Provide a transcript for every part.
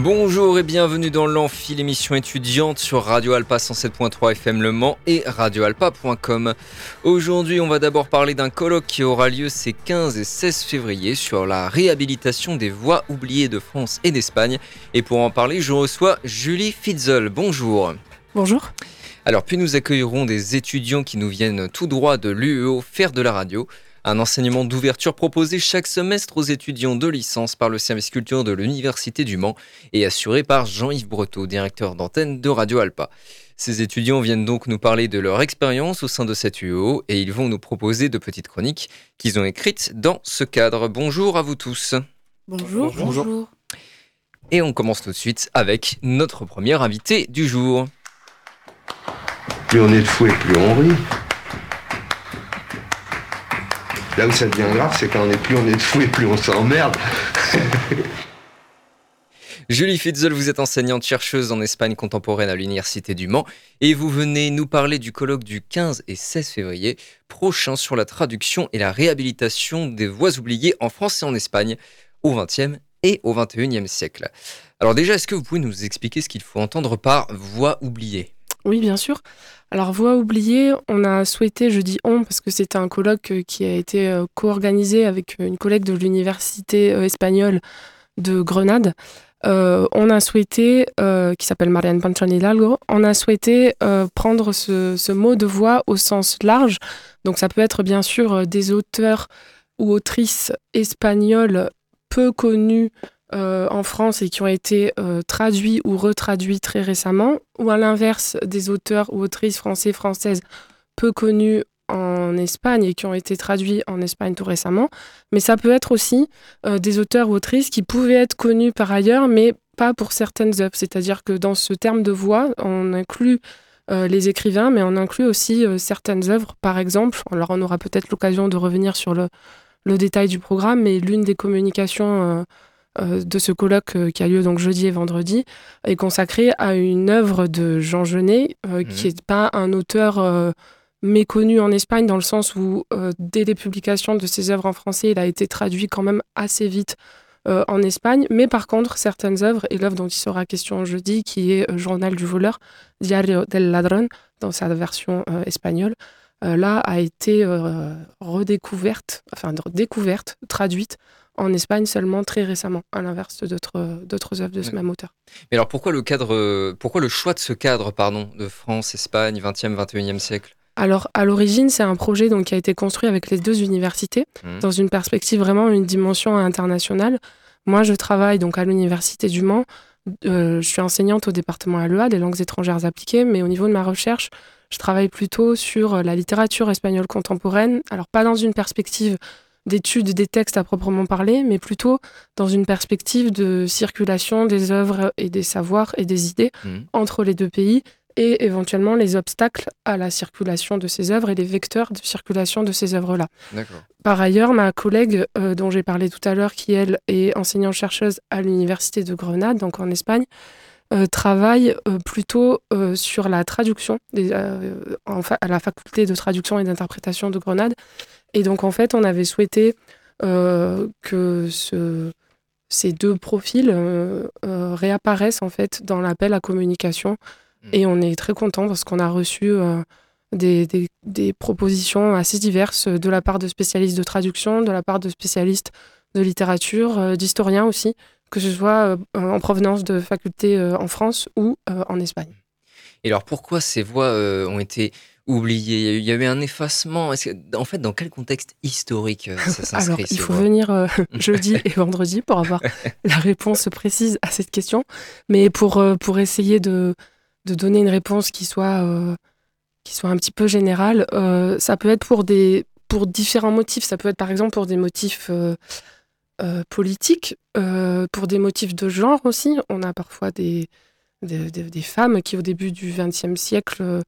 Bonjour et bienvenue dans l'Amphi, l'émission étudiante sur Radio Alpa 107.3 FM Le Mans et radioalpa.com. Aujourd'hui, on va d'abord parler d'un colloque qui aura lieu ces 15 et 16 février sur la réhabilitation des voies oubliées de France et d'Espagne. Et pour en parler, je reçois Julie Fitzel. Bonjour. Bonjour. Alors, puis nous accueillerons des étudiants qui nous viennent tout droit de l'UEO faire de la radio. Un enseignement d'ouverture proposé chaque semestre aux étudiants de licence par le service culture de l'Université du Mans et assuré par Jean-Yves Breteau, directeur d'antenne de Radio Alpa. Ces étudiants viennent donc nous parler de leur expérience au sein de cette UO et ils vont nous proposer de petites chroniques qu'ils ont écrites dans ce cadre. Bonjour à vous tous. Bonjour. Bonjour. Et on commence tout de suite avec notre premier invité du jour. Plus on est de fou et plus on rit. Là où ça devient grave, c'est quand on est plus on est de fou et plus on s'emmerde. Julie Fitzel, vous êtes enseignante chercheuse en Espagne contemporaine à l'Université du Mans et vous venez nous parler du colloque du 15 et 16 février prochain sur la traduction et la réhabilitation des voix oubliées en France et en Espagne au XXe et au XXIe siècle. Alors déjà, est-ce que vous pouvez nous expliquer ce qu'il faut entendre par voix oubliée Oui, bien sûr. Alors, Voix oubliée, on a souhaité, je dis on, parce que c'était un colloque euh, qui a été euh, co-organisé avec euh, une collègue de l'université espagnole de Grenade. on a souhaité, qui s'appelle Marianne Panchon Hidalgo, on a souhaité prendre ce, ce, mot de voix au sens large. Donc, ça peut être bien sûr des auteurs ou autrices espagnols peu connus euh, en France et qui ont été euh, traduits ou retraduits très récemment, ou à l'inverse des auteurs ou autrices français, françaises peu connus en Espagne et qui ont été traduits en Espagne tout récemment. Mais ça peut être aussi euh, des auteurs ou autrices qui pouvaient être connus par ailleurs, mais pas pour certaines œuvres. C'est-à-dire que dans ce terme de voix, on inclut les écrivains, mais on inclut aussi certaines œuvres. Par exemple, alors on aura peut-être l'occasion de revenir sur le, le, détail du programme, mais l'une des communications de ce colloque euh, qui a lieu donc jeudi et vendredi est consacré à une œuvre de Jean Genet, euh, qui n'est mhm. pas un auteur méconnu en Espagne dans le sens où dès les publications de ses œuvres en français, il a été traduit quand même assez vite en Espagne. Mais par contre, certaines œuvres, et l'œuvre dont il sera question jeudi, qui est Journal du voleur, Diario del Ladrón, dans sa version espagnole, là a été redécouverte, enfin découverte, traduite en Espagne seulement très récemment, à l'inverse d'autres d'autres œuvres de ce même auteur. Mais alors pourquoi le cadre, pourquoi le choix de ce cadre, pardon, de France, Espagne, 20e, 21e siècle? Alors, à l'origine, c'est un projet donc, qui a été construit avec les deux universités, mmh. dans une perspective vraiment, une dimension internationale. Moi, je travaille donc à l'Université du Mans. Euh, je suis enseignante au département LEA, des langues étrangères appliquées, mais au niveau de ma recherche, je travaille plutôt sur la littérature espagnole contemporaine. Alors, pas dans une perspective d'études des textes à proprement parler, mais plutôt dans une perspective de circulation des œuvres et des savoirs et des idées mmh. entre les deux pays et éventuellement les obstacles à la circulation de ces œuvres et les vecteurs de circulation de ces œuvres-là. Par ailleurs, ma collègue euh, dont j'ai parlé tout à l'heure, qui elle est enseignante-chercheuse à l'Université de Grenade, donc en Espagne, euh, travaille euh, plutôt sur la traduction à la faculté de traduction et d'interprétation de Grenade et donc, en fait, on avait souhaité euh, que ce, ces deux profils euh, euh, réapparaissent en fait dans l'appel à communication. Hmm. Et on est très content parce qu'on a reçu des, des, des, propositions assez diverses de la part de spécialistes de traduction, de la part de spécialistes de littérature, d'historiens aussi, que ce soit en provenance de facultés en France ou en Espagne. Et alors pourquoi ces voix ont été oublié. Il y a eu un effacement. en fait, dans quel contexte historique euh, ça s'inscrit Alors, il faut venir euh, jeudi et vendredi pour avoir la réponse précise à cette question. Mais pour, euh, pour essayer de, de donner une réponse qui soit, qui soit un petit peu générale, ça peut être pour, des, pour différents motifs. Ça peut être par exemple pour des motifs politiques, pour des motifs de genre aussi. On a parfois des, des, des femmes qui, au début du XXe siècle, euh,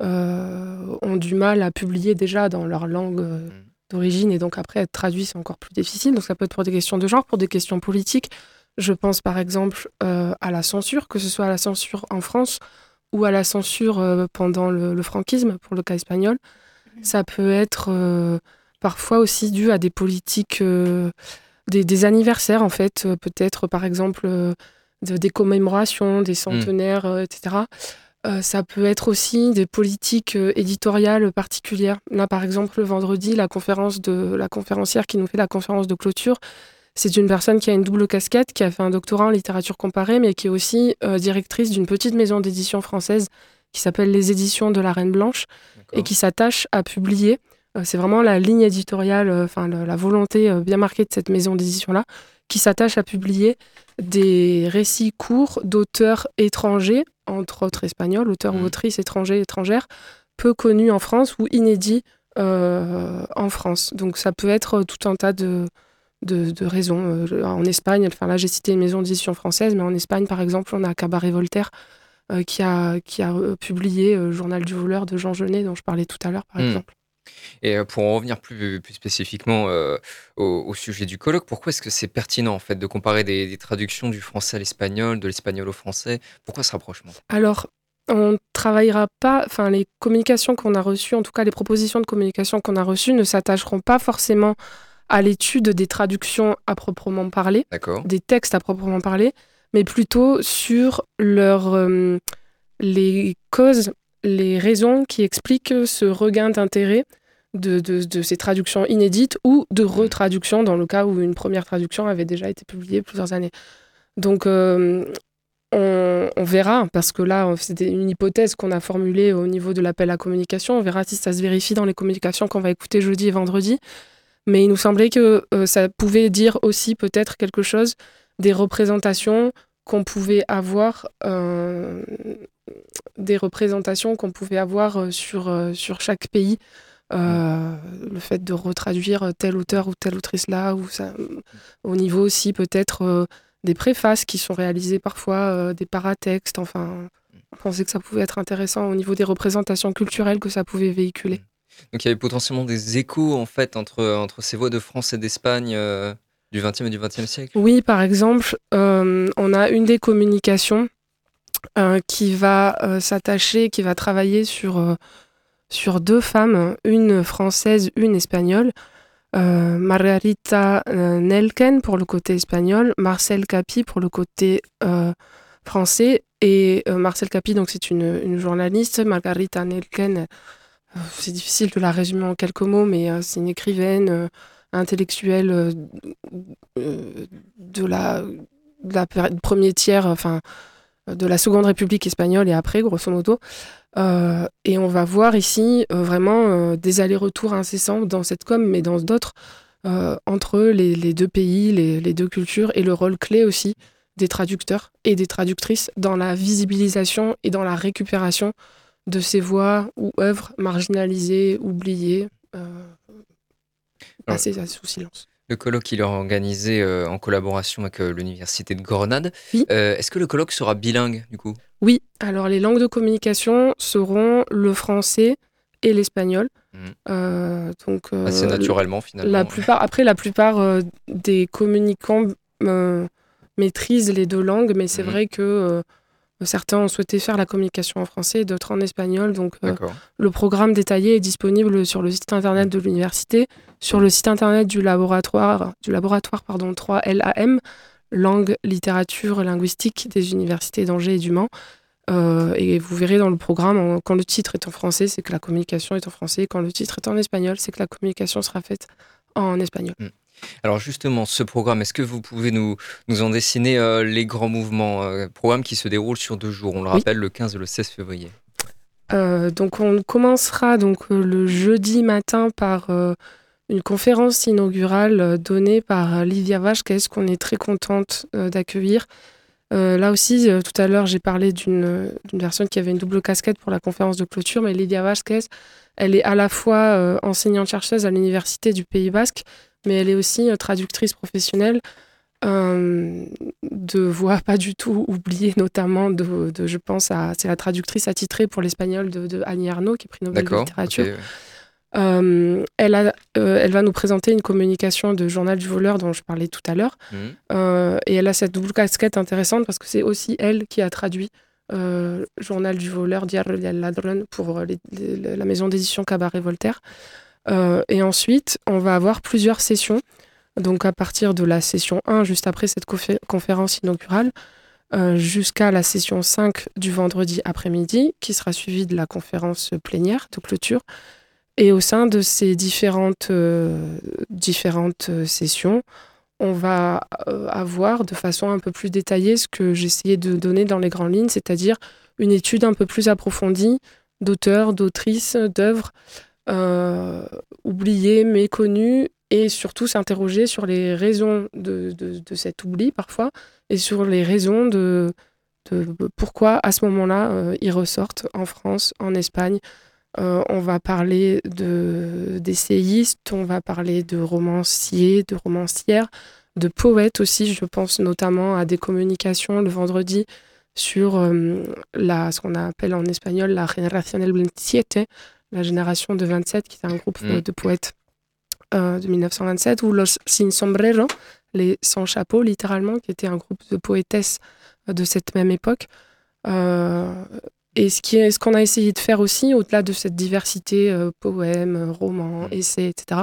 ont du mal à publier déjà dans leur langue euh, d'origine et donc après être traduit, c'est encore plus difficile. Donc ça peut être pour des questions de genre, pour des questions politiques. Je pense par exemple à la censure, que ce soit à la censure en France ou à la censure pendant le, franquisme, pour le cas espagnol. Mmh. Ça peut être parfois aussi dû à des politiques, des, des, anniversaires en fait, peut-être par exemple des commémorations, des mmh. centenaires, etc. Euh, ça peut être aussi des politiques euh, éditoriales particulières. Là, par exemple, le vendredi, la conférence de la conférencière qui nous fait la conférence de clôture, c'est une personne qui a une double casquette, qui a fait un doctorat en littérature comparée, mais qui est aussi euh, directrice d'une petite maison d'édition française qui s'appelle les Éditions de la Reine Blanche et qui s'attache à publier. c'est vraiment la ligne éditoriale, enfin la volonté bien marquée de cette maison d'édition-là, qui s'attache à publier des récits courts d'auteurs étrangers entre autres espagnols, auteurs ou mm. autrices étrangers, étrangères, peu connus en France ou inédits euh, en France. Donc ça peut être tout un tas de, de, raisons. Euh, en Espagne, enfin là j'ai cité une maison d'édition française, mais en Espagne par exemple on a Cabaret Voltaire euh, qui a, qui a publié Journal du voleur de Jean Genet dont je parlais tout à l'heure par mm. exemple. Et pour en revenir plus, plus spécifiquement au, sujet du colloque, pourquoi est-ce que c'est pertinent en fait de comparer des, traductions du français à l'espagnol, de l'espagnol au français? Pourquoi ce rapprochement? Alors, on ne travaillera pas, enfin les communications qu'on a reçues, en tout cas les propositions de communication qu'on a reçues, ne s'attacheront pas forcément à l'étude des traductions à proprement parler, des textes à proprement parler, mais plutôt sur leur, les causes, les raisons qui expliquent ce regain d'intérêt de, ces traductions inédites ou de retraductions dans le cas où une première traduction avait déjà été publiée plusieurs années. Donc euh, on, verra, parce que là, c'est une hypothèse qu'on a formulée au niveau de l'appel à communication. On verra si ça se vérifie dans les communications qu'on va écouter jeudi et vendredi. Mais il nous semblait que euh, ça pouvait dire aussi peut-être quelque chose des représentations qu'on pouvait avoir, euh, des représentations qu'on pouvait avoir sur, sur chaque pays euh, le fait de retraduire tel auteur ou telle autrice là, ou ça, au niveau aussi peut-être euh, des préfaces qui sont réalisées parfois, euh, des paratextes, enfin, on pensait que ça pouvait être intéressant au niveau des représentations culturelles que ça pouvait véhiculer. Donc il y avait potentiellement des échos en fait entre, entre ces voix de France et d'Espagne du XXe et du XXe siècle? Oui, par exemple, on a une des communications qui va s'attacher, qui va travailler sur sur deux femmes, une française, une espagnole. Euh, Margarita euh, Nelken pour le côté espagnol, Marcel Capi pour le côté euh, français. Et Marcel Capi, donc c'est une, journaliste. Margarita Nelken, c'est difficile de la résumer en quelques mots, mais c'est une écrivaine intellectuelle de la, de premier tiers, enfin de la Seconde République espagnole et après, grosso modo. Euh, et on va voir ici euh, vraiment euh, des allers-retours incessants dans cette com, mais dans d'autres, entre les, deux pays, les, deux cultures, et le rôle clé aussi des traducteurs et des traductrices dans la visibilisation et dans la récupération de ces voix ou œuvres marginalisées, oubliées, passées sous silence. Le colloque, il est organisé euh, en collaboration avec euh, l'Université de Grenade. Euh, est-ce que le colloque sera bilingue, du coup? Oui. Alors, les langues de communication seront le français et l'espagnol. Mmh. donc, Assez naturellement, finalement. La plupart, après, la plupart des communicants maîtrisent les deux langues, mais c'est mmh. vrai que Certains ont souhaité faire la communication en français, d'autres en espagnol. Donc, euh, le programme détaillé est disponible sur le site internet de l'université, sur le site internet du laboratoire, du laboratoire pardon, 3LAM, langue, littérature, linguistique des universités d'Angers et du Mans. Euh, et vous verrez dans le programme, quand le titre est en français, c'est que la communication est en français. Quand le titre est en espagnol, c'est que la communication sera faite en espagnol. Mm. Alors justement, ce programme, est-ce que vous pouvez nous, nous en dessiner euh, les grands mouvements euh, Programme qui se déroule sur deux jours, on le rappelle, le 15 et le 16 février. Euh, donc on commencera donc le jeudi matin par une conférence inaugurale donnée par Livia Vasquez qu'on est très contente d'accueillir. là aussi, tout à l'heure, j'ai parlé d'une personne qui avait une double casquette pour la conférence de clôture, mais Livia Vasquez, elle est à la fois enseignante-chercheuse à l'Université du Pays Basque, mais elle est aussi euh, traductrice professionnelle euh, de voix pas du tout oubliée, notamment de, je pense à c'est la traductrice attitrée pour l'espagnol de, Annie Arnaud qui est prix Nobel de littérature. elle, elle va nous présenter une communication de Journal du voleur dont je parlais tout à l'heure. Mmh. et elle a cette double casquette intéressante parce que c'est aussi elle qui a traduit Journal du voleur, Diario del pour la maison d'édition Cabaret Voltaire. Et ensuite, on va avoir plusieurs sessions donc à partir de la session 1, juste après cette conférence inaugurale, euh, jusqu'à la session 5 du vendredi après-midi, qui sera suivie de la conférence plénière de clôture. Et au sein de ces différentes, euh, différentes euh, sessions, on va avoir de façon un peu plus détaillée ce que j'essayais de donner dans les grandes lignes, c'est-à-dire une étude un peu plus approfondie d'auteurs, d'autrices, d'œuvres oubliées, méconnues et surtout s'interroger sur les raisons de, de, cet oubli parfois et sur les raisons de, pourquoi à ce moment-là euh, ils ressortent en France, en Espagne. Euh, on va parler d'essayistes, on va parler de romanciers, de romancières, de poètes aussi. Je pense notamment à des communications le vendredi sur euh, la, ce qu'on appelle en espagnol la Generación del 27, la génération de 27, qui est un groupe mm. de poètes euh, de 1927, ou Los Sin Sombrero, les sans chapeau, littéralement, qui était un groupe de poétesses euh, de cette même époque. Euh, et ce qu'on ce qu'on a essayé de faire aussi, au-delà de cette diversité poèmes, romans, mmh. essais, etc.,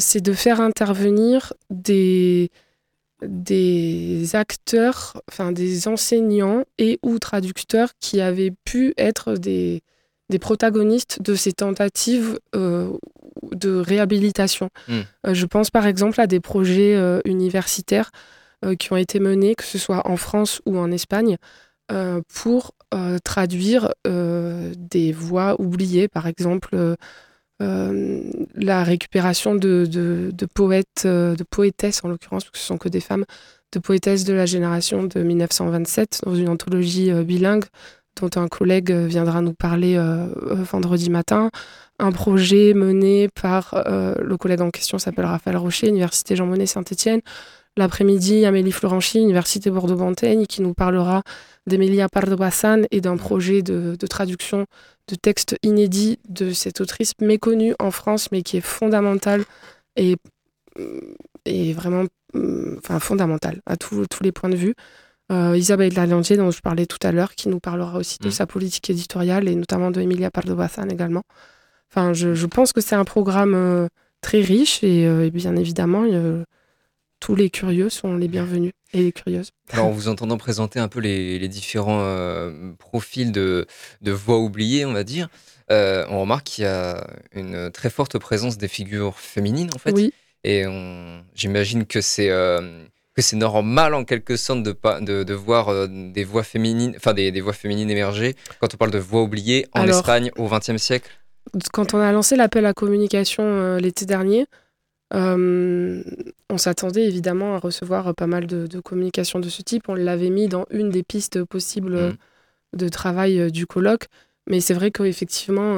c'est de faire intervenir des, des acteurs, enfin des enseignants et ou traducteurs qui avaient pu être des, des protagonistes de ces tentatives euh, de réhabilitation. Hmm. Euh, je pense par exemple à des projets euh, universitaires qui ont été menés, que ce soit en France ou en Espagne, pour traduire des voix oubliées, par exemple la récupération de, de, poètes, de poétesses en l'occurrence, parce que ce sont que des femmes, de poétesses de la génération de 1927 dans une anthologie bilingue dont un collègue viendra nous parler euh, euh, vendredi matin. Un projet mené par euh, le collègue en question s'appelle Raphaël Rocher, Université Jean Monnet Saint-Étienne. L'après-midi, Amélie Florenchi, Université Bordeaux-Montaigne, qui nous parlera d'Emilia Pardo-Bassan et d'un projet de, traduction de textes inédits de cette autrice méconnue en France, mais qui est fondamentale et, et vraiment enfin, fondamentale à tous les points de vue. Euh, Isabelle Lalandier, dont je parlais tout à l'heure, qui nous parlera aussi de mm. sa politique éditoriale et notamment de Emilia Pardo Bazan également. Enfin, je, pense que c'est un programme euh, très riche et, euh, bien évidemment, tous les curieux sont les bienvenus et les curieuses. Alors, en vous entendant présenter un peu les, différents profils de, de, voix oubliées, on va dire, on remarque qu'il y a une très forte présence des figures féminines, en fait. Oui. Et j'imagine que c'est que c'est normal en quelque sorte de, de, de voir euh, des voix féminines, enfin des, des, voix féminines émerger quand on parle de voix oubliées en Espagne au XXe siècle Quand on a lancé l'appel à communication euh, l'été dernier, euh, on s'attendait évidemment à recevoir pas mal de, de communications de ce type. On l'avait mis dans une des pistes possibles mmh. de travail du colloque. Mais c'est vrai qu'effectivement,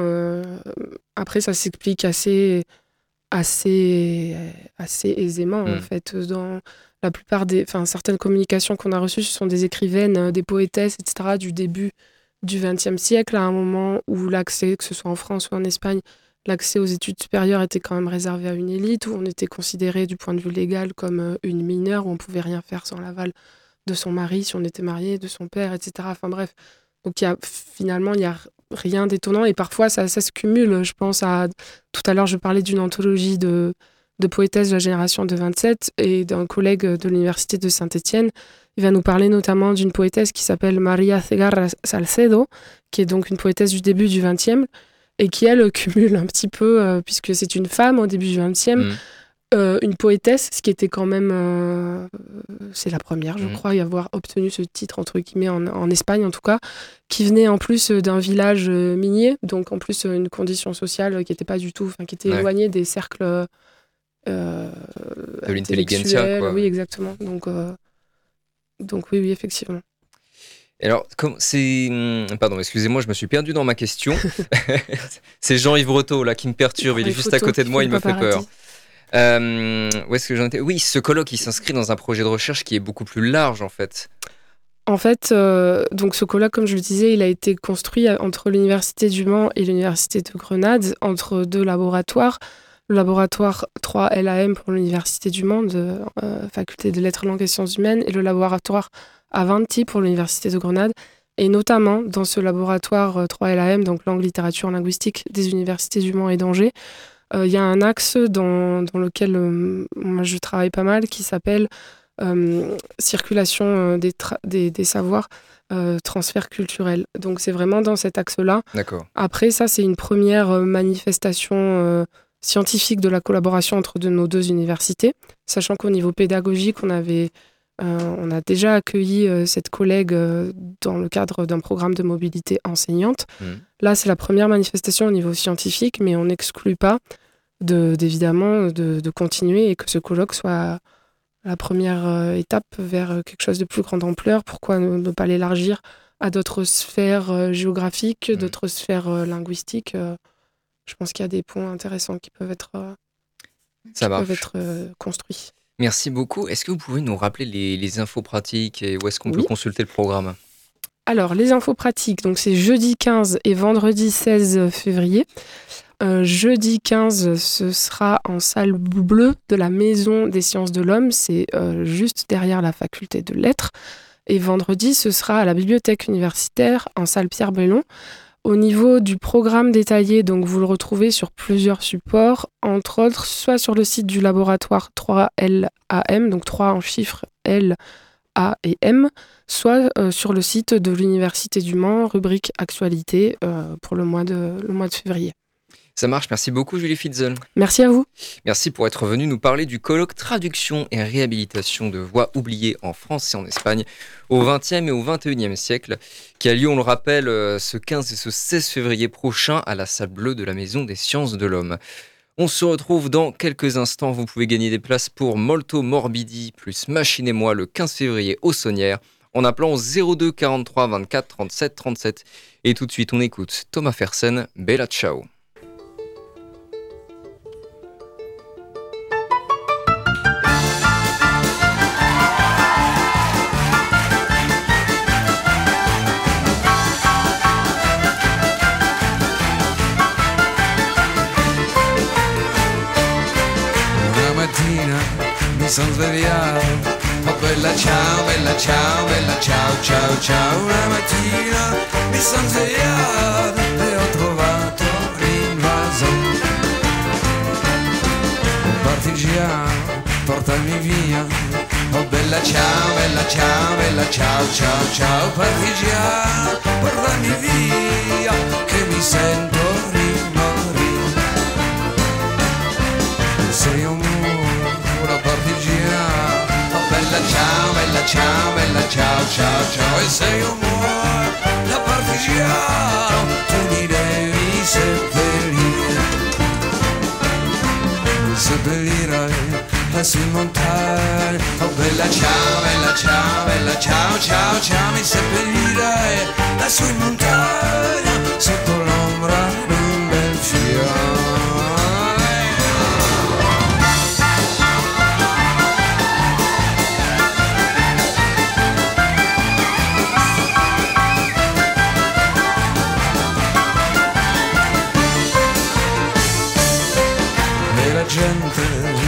après, ça s'explique assez, assez, assez aisément, en mmh. fait. Dans, la plupart des, enfin, certaines communications qu'on a reçues, ce sont des écrivaines, euh, des poétesses, etc., du début du XXe siècle, à un moment où l'accès, que ce soit en France ou en Espagne, l'accès aux études supérieures était quand même réservé à une élite, où on était considéré du point de vue légal comme euh, une mineure, où on pouvait rien faire sans l'aval de son mari, si on était marié, de son père, etc. Enfin bref. Donc y a, finalement, il n'y a rien d'étonnant et parfois ça se cumule. Je pense à. Tout à l'heure, je parlais d'une anthologie de de poétesse de la génération de 27 et d'un collègue de l'université de Saint-Étienne. Il va nous parler notamment d'une poétesse qui s'appelle Maria Cegarra Salcedo, qui est donc une poétesse du début du 20e et qui, elle, cumule un petit peu, euh, puisque c'est une femme au début du 20e, mm. euh, une poétesse, ce qui était quand même. Euh, c'est la première, je mm. crois, y avoir obtenu ce titre, entre guillemets, en, en Espagne en tout cas, qui venait en plus d'un village minier, donc en plus une condition sociale qui n'était pas du tout. Enfin, qui était éloignée des cercles de l'intelligentsia, Oui, exactement. Donc, euh, donc oui, oui, effectivement. alors, c'est. Hmm, pardon, excusez-moi, je me suis perdu dans ma question. c'est Jean-Yves Breteau, là, qui me perturbe. Il est juste à côté de moi, il me fait peur. Euh, où est-ce que j'en étais? Oui, ce colloque, il s'inscrit dans un projet de recherche qui est beaucoup plus large, en fait. En fait, euh, donc ce colloque, comme je le disais, il a été construit entre l'Université du Mans et l'Université de Grenade, entre deux laboratoires. Le laboratoire 3 LAM pour l'Université du Mans, de euh, Faculté de Lettres, Langues et Sciences Humaines, et le laboratoire Avanti pour l'Université de Grenade. Et notamment dans ce laboratoire 3 LAM, donc langue, littérature, linguistique des universités du Mans et d'Angers, il y a un axe dans, dans lequel moi je travaille pas mal qui s'appelle euh, circulation euh, des, des, des, savoirs, euh, transfert culturel. Donc c'est vraiment dans cet axe-là. D'accord. Après, ça, c'est une première manifestation scientifique de la collaboration entre de nos deux universités, sachant qu'au niveau pédagogique, on avait on a déjà accueilli cette collègue dans le cadre d'un programme de mobilité enseignante. Mmh. Là, c'est la première manifestation au niveau scientifique, mais on n'exclut pas d'évidemment de, de, continuer et que ce colloque soit la première euh, étape vers euh, quelque chose de plus grande ampleur. Pourquoi ne, pas l'élargir à d'autres sphères euh, géographiques, mmh. d'autres sphères linguistiques Je pense qu'il y a des points intéressants qui peuvent être, Ça peuvent être construits. Merci beaucoup. Est-ce que vous pouvez nous rappeler les, infos pratiques et où est-ce qu'on peut consulter le programme? Alors, les infos pratiques, donc c'est jeudi 15 et vendredi 16 février. Euh, jeudi 15, ce sera en salle bleue de la Maison des sciences de l'homme. C'est euh, juste derrière la faculté de lettres. Et vendredi, ce sera à la bibliothèque universitaire en salle Pierre Bellon. Au niveau du programme détaillé, donc vous le retrouvez sur plusieurs supports, entre autres, soit sur le site du laboratoire 3LAM, donc 3 en chiffres L, A et M, soit euh, sur le site de l'Université du Mans, rubrique Actualité, pour mois, de, le mois de février. Ça marche. Merci beaucoup, Julie Fitzel. Merci à vous. Merci pour être venu nous parler du colloque Traduction et réhabilitation de voix oubliées en France et en Espagne au XXe et au XXIe siècle, qui a lieu, on le rappelle, euh, ce 15 et ce 16 février prochain à la salle bleue de la Maison des sciences de l'homme. On se retrouve dans quelques instants. Vous pouvez gagner des places pour Molto Morbidi plus Machine et moi le 15 février au Saunière en appelant 02 43 24 37 37. Et tout de suite, on écoute Thomas Fersen, Bella Ciao.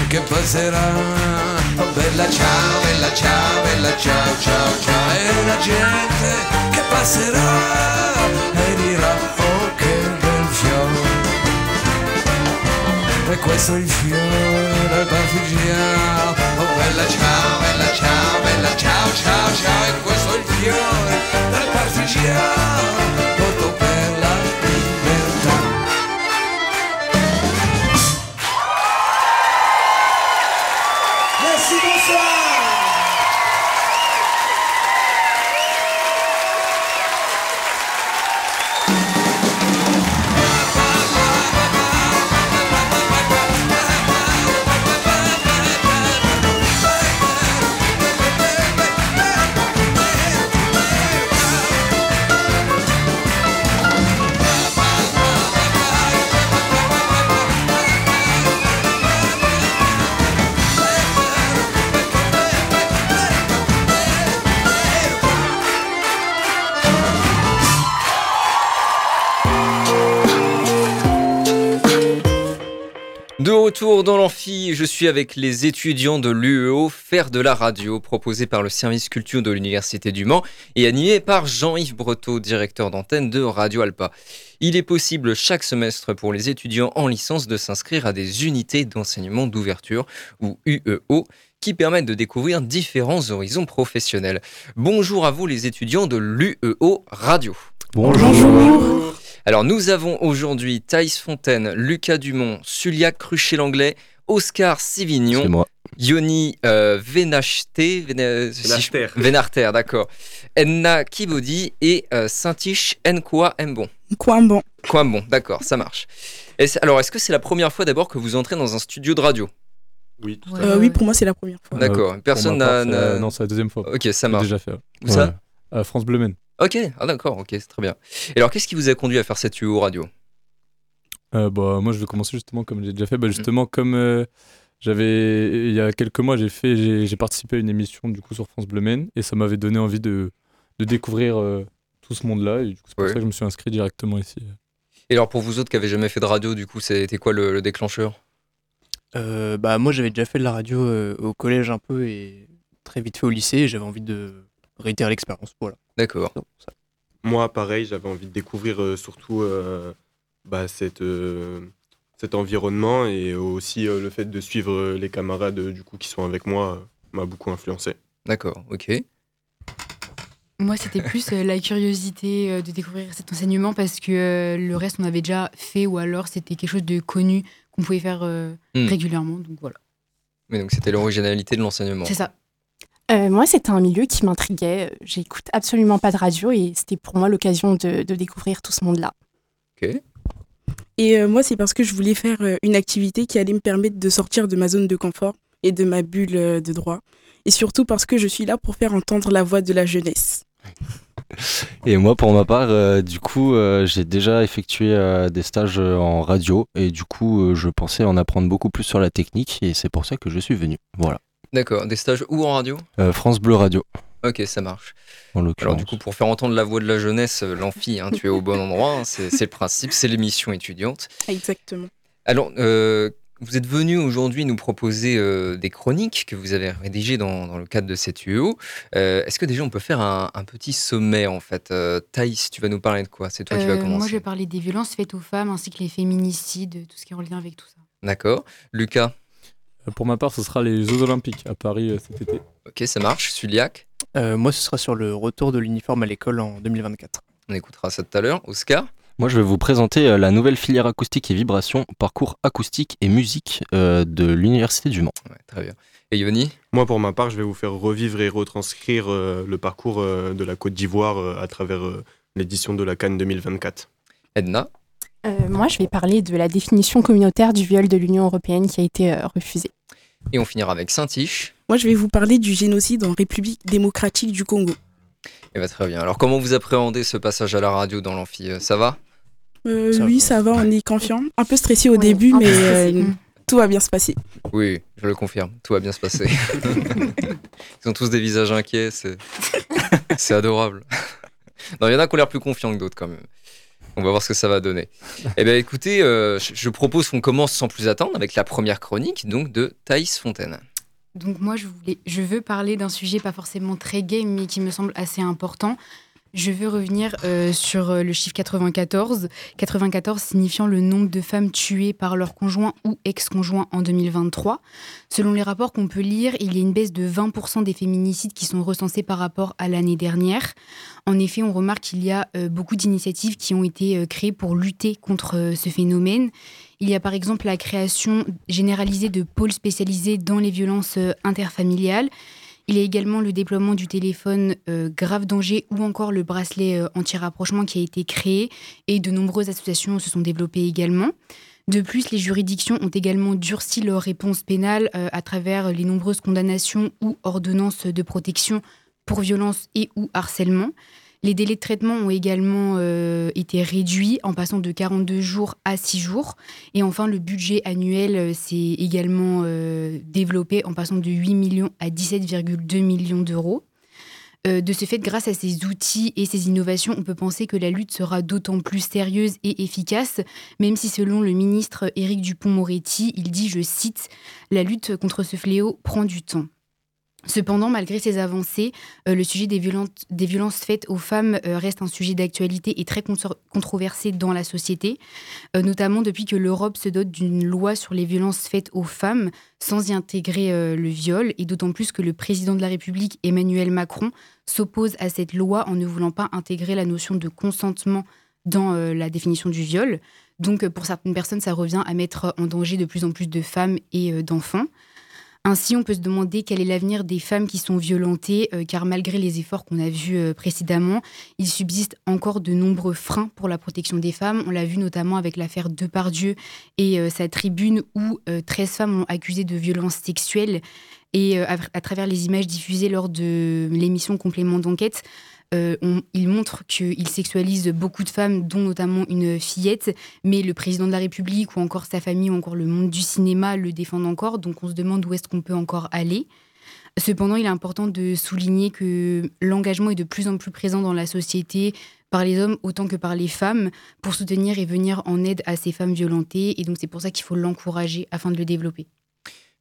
Che passerà. Bella ciao, bella ciao, bella ciao, ciao, ciao. E la gente che passerà e dirà oh che bel fiore. E questo è il fiore partigiano. Oh bella ciao, bella ciao, bella ciao, ciao, ciao. E questo è il fiore del partigiano. Retour dans l'amphi, je suis avec les étudiants de l'UEO Faire de la radio, proposé par le service culture de l'Université du Mans et animé par Jean-Yves Breteau, directeur d'antenne de Radio Alpa. Il est possible chaque semestre pour les étudiants en licence de s'inscrire à des unités d'enseignement d'ouverture ou UEO qui permettent de découvrir différents horizons professionnels. Bonjour à vous les étudiants de l'UEO Radio. Bonjour. Alors nous avons aujourd'hui Thaïs Fontaine, Lucas Dumont, Suliac Cruchet-Langlais, Oscar Sivignon, moi. Yoni euh, Véna- si Vénarter. D'accord, Enna Kibodi et euh, Saint-Tiche Nkwa Mbon. Kwambon. Quoi bon, d'accord, ça marche. Et alors, est-ce que c'est la première fois d'abord que vous entrez dans un studio de radio? Oui, tout à Euh, oui, pour moi, c'est la première fois. D'accord, Euh, personne n'a... Non, c'est la deuxième fois. Ok, ça marche. déjà fait. ouais. Où ça? Ouais. À France Bleu Men. Ok, ah d'accord, ok, c'est très bien. Et alors, qu'est-ce qui vous a conduit à faire cette UO radio? Euh, bah, moi, je vais commencer justement comme j'ai déjà fait. Bah, Mm. justement, comme euh, j'avais. Il y a quelques mois, j'ai fait, j'ai j'ai participé à une émission du coup sur France Bleu Men et ça m'avait donné envie de, de découvrir euh, tout ce monde-là. Et du coup, c'est pour Ouais. ça que je me suis inscrit directement ici. Et alors, pour vous autres qui avez jamais fait de radio, du coup, c'était quoi le, le déclencheur? Euh, bah moi j'avais déjà fait de la radio euh, au collège un peu et très vite fait au lycée et j'avais envie de réitérer l'expérience. Voilà. D'accord. Ça. Moi, pareil, j'avais envie de découvrir euh, surtout euh, bah, cette, euh, cet environnement et aussi euh, le fait de suivre euh, les camarades euh, du coup qui sont avec moi euh, m'a beaucoup influencé. D'accord, ok. Moi, c'était plus euh, la curiosité euh, de découvrir cet enseignement parce que euh, le reste, on avait déjà fait ou alors c'était quelque chose de connu qu'on pouvait faire euh, Hmm. régulièrement. Donc voilà, Mais donc, c'était l'originalité de l'enseignement. c'est ça. Euh, moi, c'était un milieu qui m'intriguait. J'écoute absolument pas de radio et c'était pour moi l'occasion de, de découvrir tout ce monde-là. Et euh, moi, c'est parce que je voulais faire euh, une activité qui allait me permettre de sortir de ma zone de confort et de ma bulle de droit. Et surtout parce que je suis là pour faire entendre la voix de la jeunesse. Et moi, pour ma part, euh, du coup, euh, j'ai déjà effectué euh, des stages en radio et du coup, euh, je pensais en apprendre beaucoup plus sur la technique et c'est pour ça que je suis venu. Voilà. D'accord, des stages où en radio? Euh, France Bleu Radio, Ok, ça marche. en Alors du coup, pour faire entendre la voix de la jeunesse, euh, l'amphi, hein, tu es au bon endroit, hein, c'est le principe, c'est l'émission étudiante. Exactement. Alors, euh, vous êtes venu aujourd'hui nous proposer euh, des chroniques que vous avez rédigées dans, dans le cadre de cette UEO. Euh, Est-ce que déjà on peut faire un, un petit sommet en fait? Euh, Thaïs, tu vas nous parler de quoi? C'est toi qui vas commencer. moi, je vais parler des violences faites aux femmes ainsi que les féminicides, tout ce qui est en lien avec tout ça. D'accord. Lucas, pour ma part, ce sera les Jeux Olympiques à Paris euh, cet été. ok, ça marche. Suliac, Euh, moi ce sera sur le retour de l'uniforme à l'école en 2024. on écoutera ça tout à l'heure. Oscar, Moi, je vais vous présenter euh, la nouvelle filière acoustique et vibration, parcours acoustique et musique euh, de l'Université du Mans. Ouais, très bien. Et Yoni, Moi, pour ma part, je vais vous faire revivre et retranscrire euh, le parcours euh, de la Côte d'Ivoire euh, à travers euh, l'édition de la Cannes 2024. Edna, Euh, moi, je vais parler de la définition communautaire du viol de l'Union européenne qui a été euh, refusée. et on finira avec Saint-Tiche. Moi, je vais vous parler du génocide en République démocratique du Congo. Et bah, très bien. Alors, comment vous appréhendez ce passage à la radio dans l'amphi Euh, Ça va? Euh, Ça oui, va. ça va, on est confiant. Un peu stressé au Ouais, début, mais euh, Mm. tout va bien se passer. Oui, je le confirme. Tout va bien se passer. Ils ont tous des visages inquiets. C'est c'est adorable. Non, il y en a qui ont l'air plus confiants que d'autres quand même. On va voir ce que ça va donner. Eh bien, écoutez, euh, je, propose qu'on commence sans plus attendre avec la première chronique, donc de Thaïs Fontaine. Donc moi, je, je veux parler d'un sujet pas forcément très gai, mais qui me semble assez important. Je veux revenir euh, sur euh, le chiffre 94. 94 signifiant le nombre de femmes tuées par leur conjoint ou ex-conjoint en 2023. Selon les rapports qu'on peut lire, il y a une baisse de 20% des féminicides qui sont recensés par rapport à l'année dernière. En effet, on remarque qu'il y a euh, beaucoup d'initiatives qui ont été créées pour lutter contre ce phénomène. Il y a par exemple la création généralisée de pôles spécialisés dans les violences interfamiliales. Il y a également le déploiement du téléphone euh, grave danger ou encore le bracelet euh, anti-rapprochement qui a été créé et de nombreuses associations se sont développées également. De plus, les juridictions ont également durci leur réponse pénale euh, à travers les nombreuses condamnations ou ordonnances de protection pour violence et ou harcèlement. Les délais de traitement ont également euh, été réduits en passant de 42 jours à 6 jours. Et enfin, le budget annuel euh, s'est également euh, développé en passant de 8 millions à 17,2 millions d'euros. De ce fait, grâce à ces outils et ces innovations, on peut penser que la lutte sera d'autant plus sérieuse et efficace, même si selon le ministre Éric Dupont-Moretti, il dit, je cite, La lutte contre ce fléau prend du temps. Cependant, malgré ces avancées, euh, le sujet des, violences faites aux femmes euh, reste un sujet d'actualité et très controversé dans la société, euh, notamment depuis que l'Europe se dote d'une loi sur les violences faites aux femmes sans y intégrer le viol, et d'autant plus que le président de la République, Emmanuel Macron, s'oppose à cette loi en ne voulant pas intégrer la notion de consentement dans la définition du viol. Donc pour certaines personnes, ça revient à mettre en danger de plus en plus de femmes et d'enfants. Ainsi, on peut se demander quel est l'avenir des femmes qui sont violentées, euh, car malgré les efforts qu'on a vus euh, précédemment, il subsiste encore de nombreux freins pour la protection des femmes. On l'a vu notamment avec l'affaire Depardieu et euh, sa tribune où 13 femmes ont accusé de violences sexuelles. Et à, travers les images diffusées lors de l'émission Complément d'enquête, euh, il montre qu'il sexualise beaucoup de femmes, dont notamment une fillette, mais le président de la République ou encore sa famille ou encore le monde du cinéma le défendent encore, donc on se demande où est-ce qu'on peut encore aller. Cependant, il est important de souligner que l'engagement est de plus en plus présent dans la société, par les hommes autant que par les femmes, pour soutenir et venir en aide à ces femmes violentées. Et donc c'est pour ça qu'il faut l'encourager afin de le développer.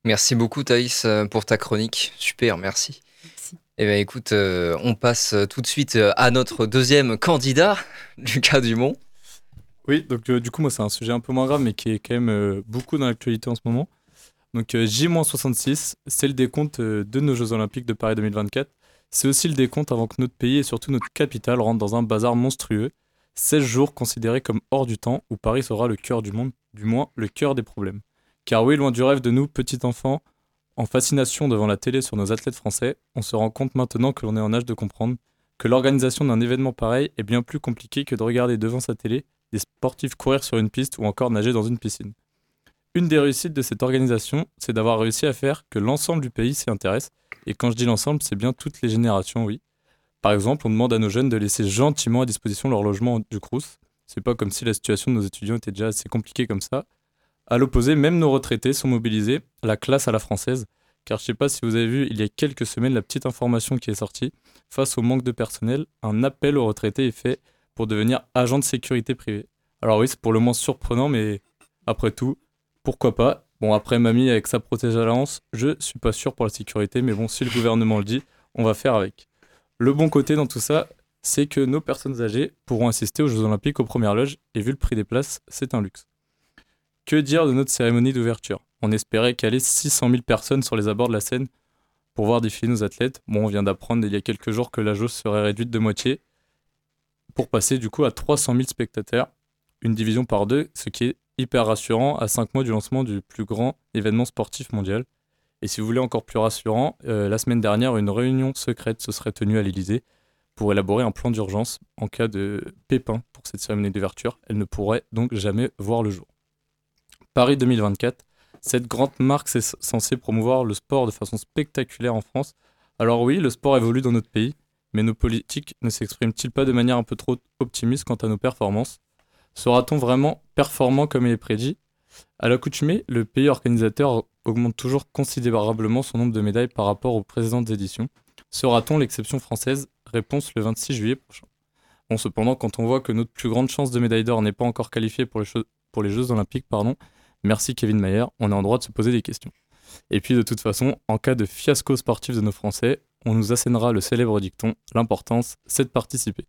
Merci beaucoup Thaïs pour ta chronique. Super, merci. Eh bien, écoute, euh, on passe tout de suite euh, à notre deuxième candidat, Lucas Dumont. Oui, donc euh, du coup, moi, c'est un sujet un peu moins grave, mais qui est quand même beaucoup dans l'actualité en ce moment. Donc, J-66, c'est le décompte de nos Jeux Olympiques de Paris 2024. C'est aussi le décompte avant que notre pays et surtout notre capitale rentrent dans un bazar monstrueux. 16 jours considérés comme hors du temps, où Paris sera le cœur du monde, du moins le cœur des problèmes. Car oui, loin du rêve de nous, petits enfants, en fascination devant la télé sur nos athlètes français, on se rend compte maintenant que l'on est en âge de comprendre que l'organisation d'un événement pareil est bien plus compliquée que de regarder devant sa télé des sportifs courir sur une piste ou encore nager dans une piscine. Une des réussites de cette organisation, c'est d'avoir réussi à faire que l'ensemble du pays s'y intéresse, et quand je dis l'ensemble, c'est bien toutes les générations, oui. Par exemple, on demande à nos jeunes de laisser gentiment à disposition leur logement du Crous. C'est pas comme si la situation de nos étudiants était déjà assez compliquée comme ça, à l'opposé, même nos retraités sont mobilisés, la classe à la française, car je ne sais pas si vous avez vu il y a quelques semaines la petite information qui est sortie. Face au manque de personnel, un appel aux retraités est fait pour devenir agent de sécurité privée. Alors oui, c'est pour le moins surprenant, mais après tout, pourquoi pas? Bon, après Mamie avec sa protège lance, je suis pas sûr pour la sécurité, mais bon, si le gouvernement le dit, on va faire avec. Le bon côté dans tout ça, c'est que nos personnes âgées pourront assister aux Jeux Olympiques aux premières loges, et vu le prix des places, c'est un luxe. Que dire de notre cérémonie d'ouverture? On espérait caler 600 000 personnes sur les abords de la scène pour voir défiler nos athlètes. Bon, on vient d'apprendre il y a quelques jours que la jauge serait réduite de moitié pour passer du coup à 300 000 spectateurs, une division par deux, ce qui est hyper rassurant à 5 mois du lancement du plus grand événement sportif mondial. Et si vous voulez encore plus rassurant, euh, la semaine dernière, une réunion secrète se serait tenue à l'Elysée pour élaborer un plan d'urgence en cas de pépin pour cette cérémonie d'ouverture. Elle ne pourrait donc jamais voir le jour. Paris 2024. Cette grande marque est censée promouvoir le sport de façon spectaculaire en France. Alors oui, le sport évolue dans notre pays, mais nos politiques ne s'expriment-ils pas de manière un peu trop optimiste quant à nos performances? Sera-t-on vraiment performant comme il est prédit? À l'accoutumée, le pays organisateur augmente toujours considérablement son nombre de médailles par rapport aux précédentes éditions. Sera-t-on l'exception française? Réponse le 26 juillet prochain. Bon, cependant, quand on voit que notre plus grande chance de médaille d'or n'est pas encore qualifiée pour les, pour les Jeux Olympiques, pardon, Merci Kevin Mayer, on est en droit de se poser des questions. Et puis de toute façon, en cas de fiasco sportif de nos Français, on nous assénera le célèbre dicton L'importance, c'est de participer.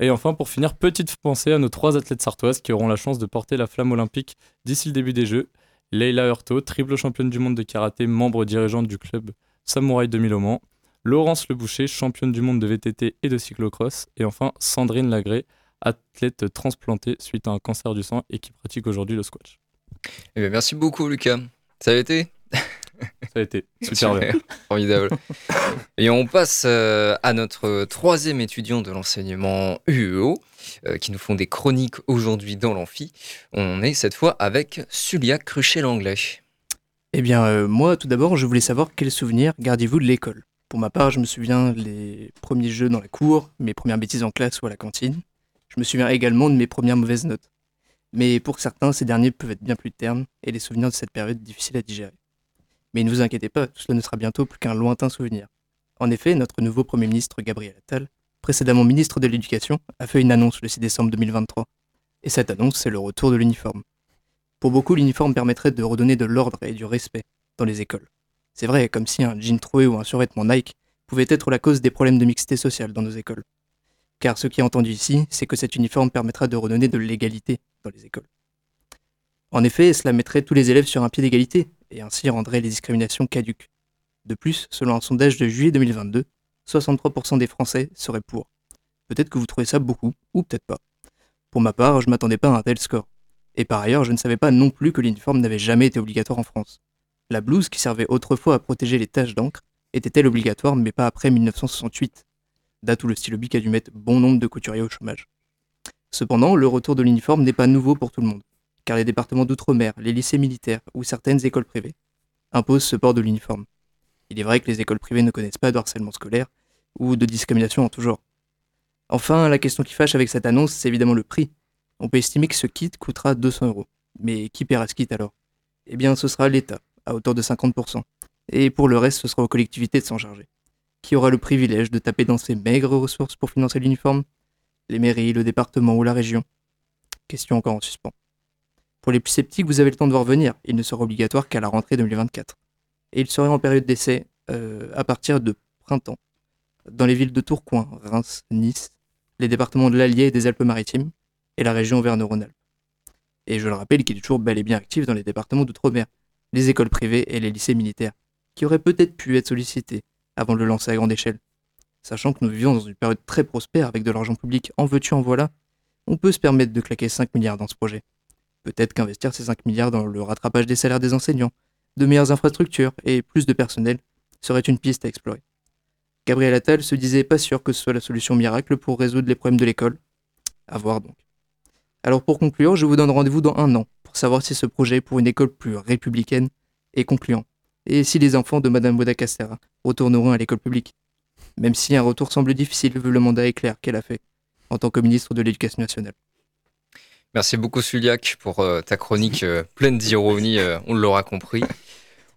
Et enfin, pour finir, petite pensée à nos trois athlètes sartoises qui auront la chance de porter la flamme olympique d'ici le début des Jeux. Leila Hurto, triple championne du monde de karaté, membre dirigeante du club Samouraï 2000 au Mans. Laurence Leboucher, championne du monde de VTT et de cyclocross. Et enfin, Sandrine Lagré, athlète transplantée suite à un cancer du sang et qui pratique aujourd'hui le squash. Eh bien, merci beaucoup, Lucas. Ça a été Ça a été super bien. Formidable. Et on passe euh, à notre troisième étudiant de l'enseignement UEO, euh, qui nous font des chroniques aujourd'hui dans l'amphi. On est cette fois avec Sulia Cruchet-Langlais. Eh bien, euh, moi, tout d'abord, je voulais savoir quels souvenirs gardiez-vous de l'école Pour ma part, je me souviens des premiers jeux dans la cour, mes premières bêtises en classe ou à la cantine. Je me souviens également de mes premières mauvaises notes. Mais pour certains, ces derniers peuvent être bien plus ternes et les souvenirs de cette période difficiles à digérer. Mais ne vous inquiétez pas, cela ne sera bientôt plus qu'un lointain souvenir. En effet, notre nouveau Premier ministre Gabriel Attal, précédemment ministre de l'Éducation, a fait une annonce le 6 décembre 2023. Et cette annonce, c'est le retour de l'uniforme. Pour beaucoup, l'uniforme permettrait de redonner de l'ordre et du respect dans les écoles. C'est vrai, comme si un jean troué ou un survêtement Nike pouvait être la cause des problèmes de mixité sociale dans nos écoles. Car ce qui est entendu ici, c'est que cet uniforme permettra de redonner de l'égalité dans les écoles. En effet, cela mettrait tous les élèves sur un pied d'égalité, et ainsi rendrait les discriminations caduques. De plus, selon un sondage de juillet 2022, 63% des Français seraient pour. Peut-être que vous trouvez ça beaucoup, ou peut-être pas. Pour ma part, je m'attendais pas à un tel score. Et par ailleurs, je ne savais pas non plus que l'uniforme n'avait jamais été obligatoire en France. La blouse, qui servait autrefois à protéger les taches d'encre, était-elle obligatoire, mais pas après 1968, date où le stylo bic a dû mettre bon nombre de couturiers au chômage. Cependant, le retour de l'uniforme n'est pas nouveau pour tout le monde, car les départements d'outre-mer, les lycées militaires ou certaines écoles privées imposent ce port de l'uniforme. Il est vrai que les écoles privées ne connaissent pas de harcèlement scolaire ou de discrimination en tout genre. Enfin, la question qui fâche avec cette annonce, c'est évidemment le prix. On peut estimer que ce kit coûtera 200 euros. Mais qui paiera ce kit alors? Eh bien, ce sera l'État, à hauteur de 50%. Et pour le reste, ce sera aux collectivités de s'en charger. Qui aura le privilège de taper dans ses maigres ressources pour financer l'uniforme Les mairies, le département ou la région? Question encore en suspens. Pour les plus sceptiques, vous avez le temps de voir venir. Il ne sera obligatoire qu'à la rentrée 2024. Et il serait en période d'essai euh, à partir de printemps. Dans les villes de Tourcoing, Reims, Nice, les départements de l'Allier et des Alpes-Maritimes, et la région Auvergne-Rhône-Alpes. Et je le rappelle qu'il est toujours bel et bien actif dans les départements d'outre-mer, les écoles privées et les lycées militaires, qui auraient peut-être pu être sollicités avant de le lancer à grande échelle. Sachant que nous vivons dans une période très prospère avec de l'argent public en veux-tu en voilà, on peut se permettre de claquer 5 milliards dans ce projet. Peut-être qu'investir ces 5 milliards dans le rattrapage des salaires des enseignants, de meilleures infrastructures et plus de personnel serait une piste à explorer. Gabriel Attal se disait pas sûr que ce soit la solution miracle pour résoudre les problèmes de l'école. À voir donc. Alors pour conclure, je vous donne rendez-vous dans un an pour savoir si ce projet pour une école plus républicaine est concluant et si les enfants de Madame Bodacastera retourneront à l'école publique? Même si un retour semble difficile vu le mandat éclair qu'elle a fait en tant que ministre de l'Éducation nationale. Merci beaucoup Suliac pour euh, ta chronique euh, pleine d'ironie, euh, on l'aura compris.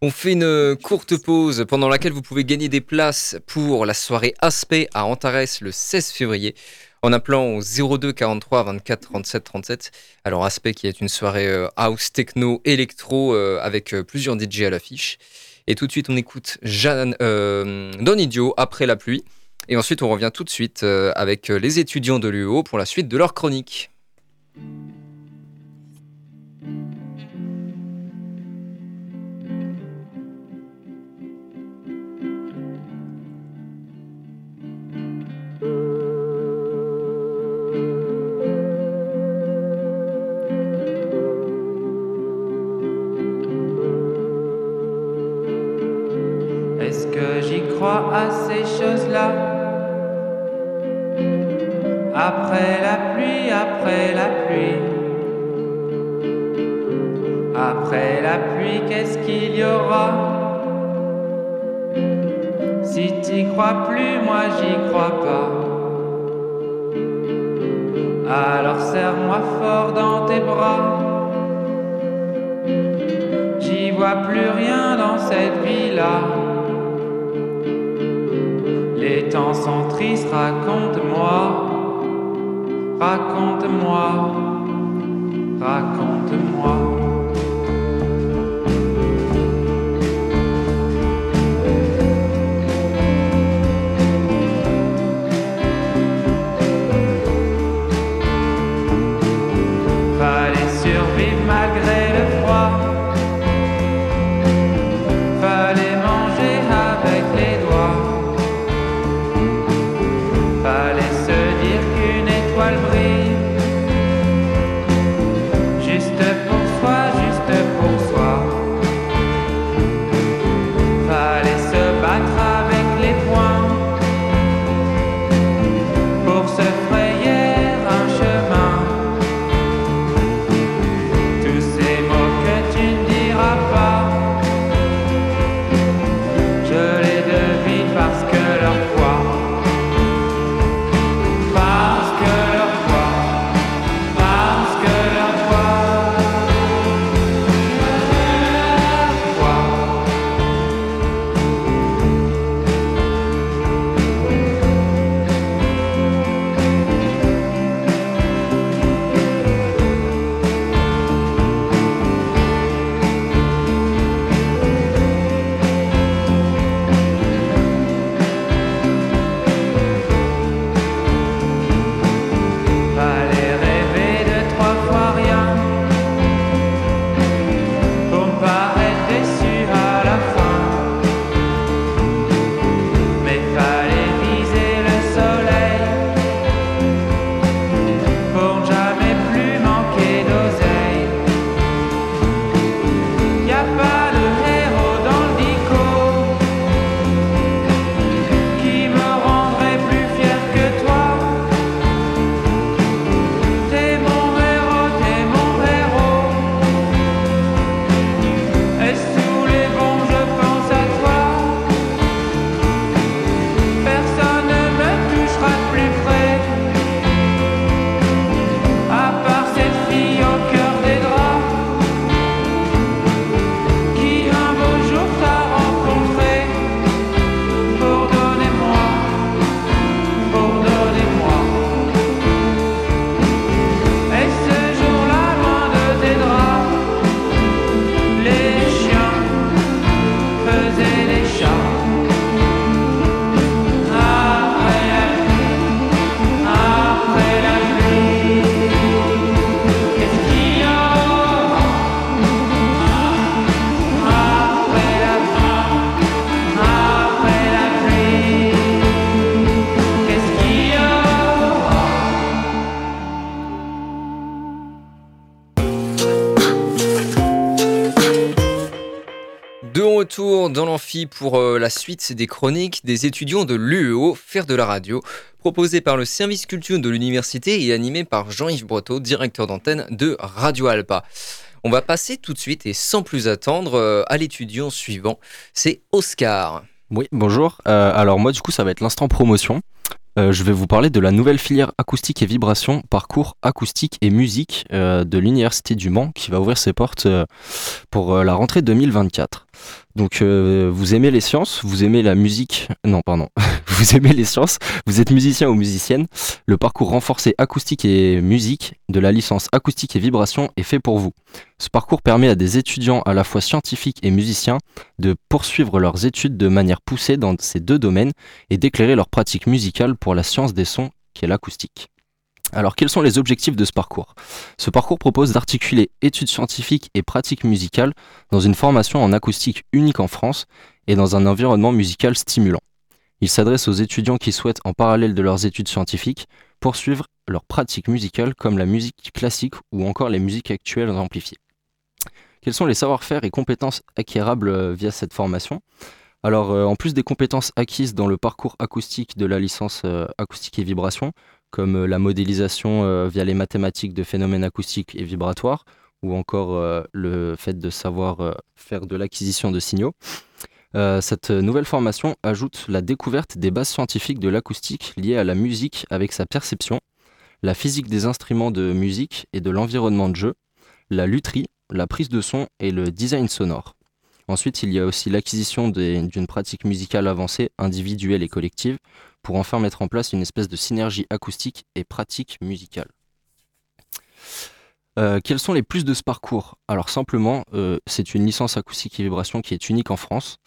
On fait une courte pause pendant laquelle vous pouvez gagner des places pour la soirée Aspect à Antares le 16 février en appelant au 02 43 24 37 37. Alors Aspect qui est une soirée euh, house, techno, électro euh, avec euh, plusieurs DJ à l'affiche. Et tout de suite on écoute Jeanne, Don Idiot après la pluie. Et ensuite on revient tout de suite avec les étudiants de l'UO pour la suite de leur chronique. À ces choses-là. Après la pluie, après la pluie. Après la pluie, qu'est-ce qu'il y aura? Si t'y crois plus, moi j'y crois pas. Alors serre-moi fort dans tes bras. J'y vois plus rien dans cette vie-là. Raconte-moi, raconte-moi, raconte-moi. Pour euh, la suite des chroniques des étudiants de l'UEO Faire de la radio, proposé par le service culture de l'université et animé par Jean-Yves Breteau, directeur d'antenne de Radio Alpa. On va passer tout de suite et sans plus attendre euh, à l'étudiant suivant, c'est Oscar. Oui, bonjour. Euh, alors moi du coup ça va être l'instant promotion. Je vais vous parler de la nouvelle filière acoustique et vibration, parcours acoustique et musique de l'Université du Mans qui va ouvrir ses portes pour la rentrée 2024. Donc euh, vous aimez les sciences, vous aimez la musique, non pardon, vous aimez les sciences, vous êtes musicien ou musicienne, le parcours renforcé acoustique et musique de la licence acoustique et vibration est fait pour vous. Ce parcours permet à des étudiants à la fois scientifiques et musiciens de poursuivre leurs études de manière poussée dans ces deux domaines et d'éclairer leur pratique musicale pour la science des sons qui est l'acoustique. Alors quels sont les objectifs de ce parcours? Ce parcours propose d'articuler études scientifiques et pratiques musicales dans une formation en acoustique unique en France et dans un environnement musical stimulant. Il s'adresse aux étudiants qui souhaitent, en parallèle de leurs études scientifiques, poursuivre leur pratique musicale comme la musique classique ou encore les musiques actuelles amplifiées. Quels sont les savoir-faire et compétences acquérables euh, via cette formation? Alors, euh, en plus des compétences acquises dans le parcours acoustique de la licence euh, acoustique et vibration, comme euh, la modélisation euh, via les mathématiques de phénomènes acoustiques et vibratoires, ou encore euh, le fait de savoir faire de l'acquisition de signaux. Cette nouvelle formation ajoute la découverte des bases scientifiques de l'acoustique liées à la musique avec sa perception, la physique des instruments de musique et de l'environnement de jeu, la lutherie, la prise de son et le design sonore. Ensuite, il y a aussi l'acquisition d'une pratique musicale avancée, individuelle et collective, pour enfin mettre en place une espèce de synergie acoustique et pratique musicale. Euh, quels sont les plus de ce parcours? Alors simplement, euh, c'est une licence acoustique et vibration qui est unique en France,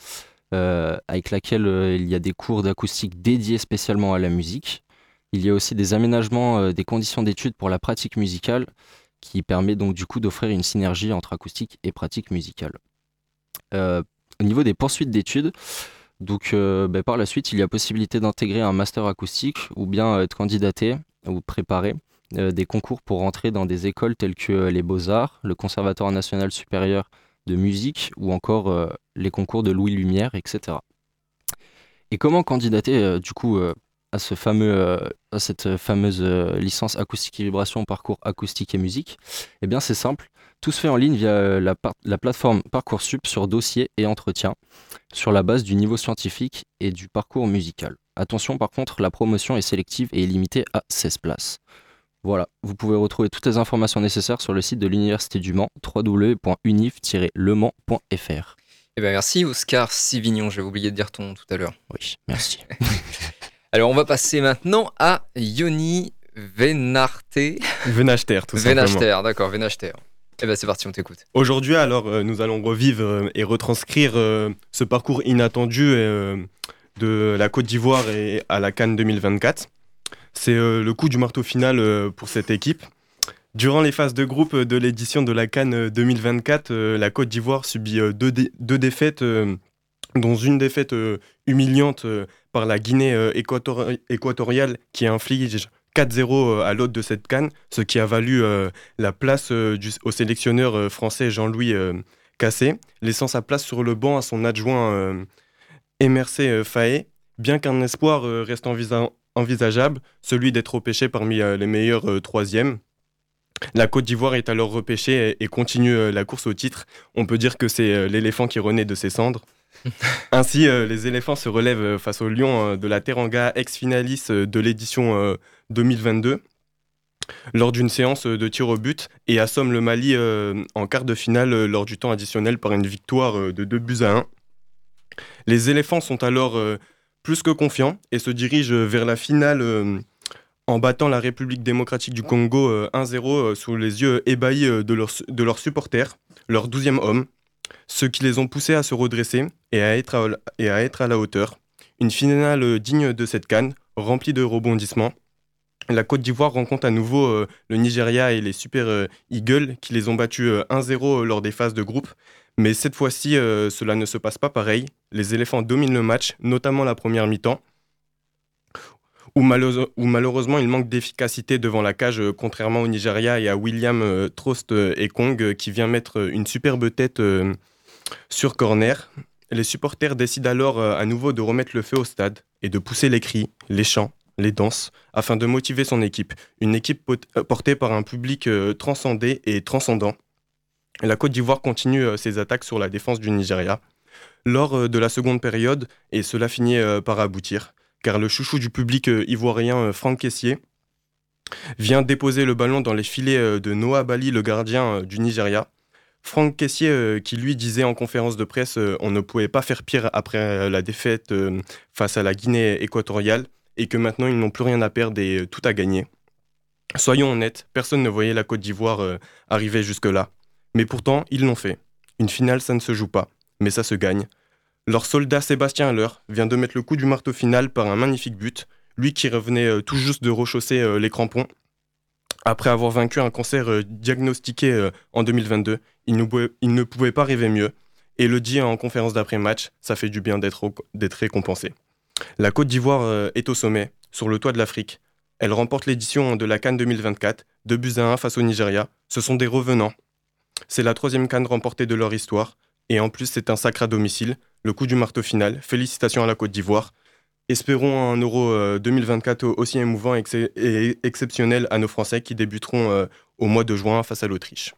euh, avec laquelle il y a des cours d'acoustique dédiés spécialement à la musique. Il y a aussi des aménagements des conditions d'études pour la pratique musicale, qui permet donc du coup d'offrir une synergie entre acoustique et pratique musicale. Au niveau des poursuites d'études, donc euh, ben, par la suite, il y a possibilité d'intégrer un master acoustique ou bien euh, être candidaté ou préparer euh, des concours pour rentrer dans des écoles telles que les Beaux-Arts, le Conservatoire national supérieur de musique ou encore les concours de Louis Lumière, etc. Et comment candidater du coup à, ce fameux, à cette fameuse licence acoustique et vibration parcours acoustique et musique? Eh bien c'est simple, tout se fait en ligne via euh, la, plateforme Parcoursup sur dossier et entretien, sur la base du niveau scientifique et du parcours musical. Attention par contre, la promotion est sélective et est limitée à 16 places. Voilà, vous pouvez retrouver toutes les informations nécessaires sur le site de l'Université du Mans, www.unif-lemans.fr. Eh ben merci Oscar Sivignon, j'avais oublié de dire ton nom tout à l'heure. Oui, merci. Alors on va passer maintenant à Yoni Venarte. Venachter, tout simplement. Venachter, d'accord, Venachter. Eh ben c'est parti, on t'écoute. Aujourd'hui, alors, euh, nous allons revivre euh, et retranscrire euh, ce parcours inattendu de la Côte d'Ivoire à la Cannes 2024. C'est le coup du marteau final pour cette équipe. Durant les phases de groupe de l'édition de la Cannes 2024, euh, la Côte d'Ivoire subit deux, deux défaites, dont une défaite humiliante par la Guinée équator- équatoriale qui inflige 4-0 à l'hôte de cette Cannes, ce qui a valu euh, la place euh, du- au sélectionneur euh, français Jean-Louis euh, Cassé, laissant sa place sur le banc à son adjoint euh, euh, Faé, bien qu'un espoir euh, reste envisa- envisageable, celui d'être repêché parmi euh, les meilleurs euh, troisièmes. La Côte d'Ivoire est alors repêchée et, et continue euh, la course au titre. On peut dire que c'est euh, l'éléphant qui renaît de ses cendres. Ainsi, euh, les éléphants se relèvent euh, face au lion euh, de la Teranga, ex-finaliste euh, de l'édition euh, 2022 lors d'une séance euh, de tir au but et assomme le Mali euh, en quart de finale euh, lors du temps additionnel par une victoire de 2 buts à 1. Les éléphants sont alors plus que confiants et se dirigent vers la finale en battant la République démocratique du Congo euh, 1-0 euh, sous les yeux ébahis de leurs, supporters, leur douzième homme, ce qui les ont poussés à se redresser et à être à, et à, être à la hauteur. Une finale digne de cette canne, remplie de rebondissements. La Côte d'Ivoire rencontre à nouveau euh, le Nigeria et les Super euh, Eagles qui les ont battus euh, 1-0 lors des phases de groupe. Mais cette fois-ci, euh, cela ne se passe pas pareil. Les éléphants dominent le match, notamment la première mi-temps, où, malheure- où malheureusement il manque d'efficacité devant la cage, euh, contrairement au Nigeria et à William euh, Trost euh, et Kong, euh, qui vient mettre euh, une superbe tête euh, sur corner. les supporters décident alors euh, à nouveau de remettre le feu au stade et de pousser les cris, les chants, les danses, afin de motiver son équipe. Une équipe euh, portée par un public euh, transcendé et transcendant. La Côte d'Ivoire continue euh, ses attaques sur la défense du Nigeria lors de la seconde période et cela finit par aboutir, car le chouchou du public ivoirien Franck Kessier vient déposer le ballon dans les filets de Noah Bali, le gardien du Nigeria. Franck euh, qui lui disait en conférence de presse on ne pouvait pas faire pire après la défaite face à la Guinée équatoriale et que maintenant ils n'ont plus rien à perdre et euh, tout à gagner. Soyons honnêtes, personne ne voyait la Côte d'Ivoire euh, arriver jusque-là. Mais pourtant, ils l'ont fait. Une finale, ça ne se joue pas, mais ça se gagne. Leur soldat Sébastien Haller vient de mettre le coup du marteau final par un magnifique but, lui qui revenait euh, tout juste de rechausser les crampons. Après avoir vaincu un cancer diagnostiqué en 2022, il ne, pouvait, pas rêver mieux. Et le dit en conférence d'après-match, ça fait du bien d'être récompensé. La Côte d'Ivoire euh, est au sommet, sur le toit de l'Afrique. Elle remporte l'édition de la Cannes 2024, 2 buts à 1 face au Nigeria. Ce sont des revenants. C'est la troisième Cannes remportée de leur histoire. Et en plus, c'est un sacre à domicile, le coup du marteau final. Félicitations à la Côte d'Ivoire. Espérons un Euro euh, 2024 aussi émouvant et, ex- et exceptionnel à nos Français qui débuteront euh, au mois de juin face à l'Autriche.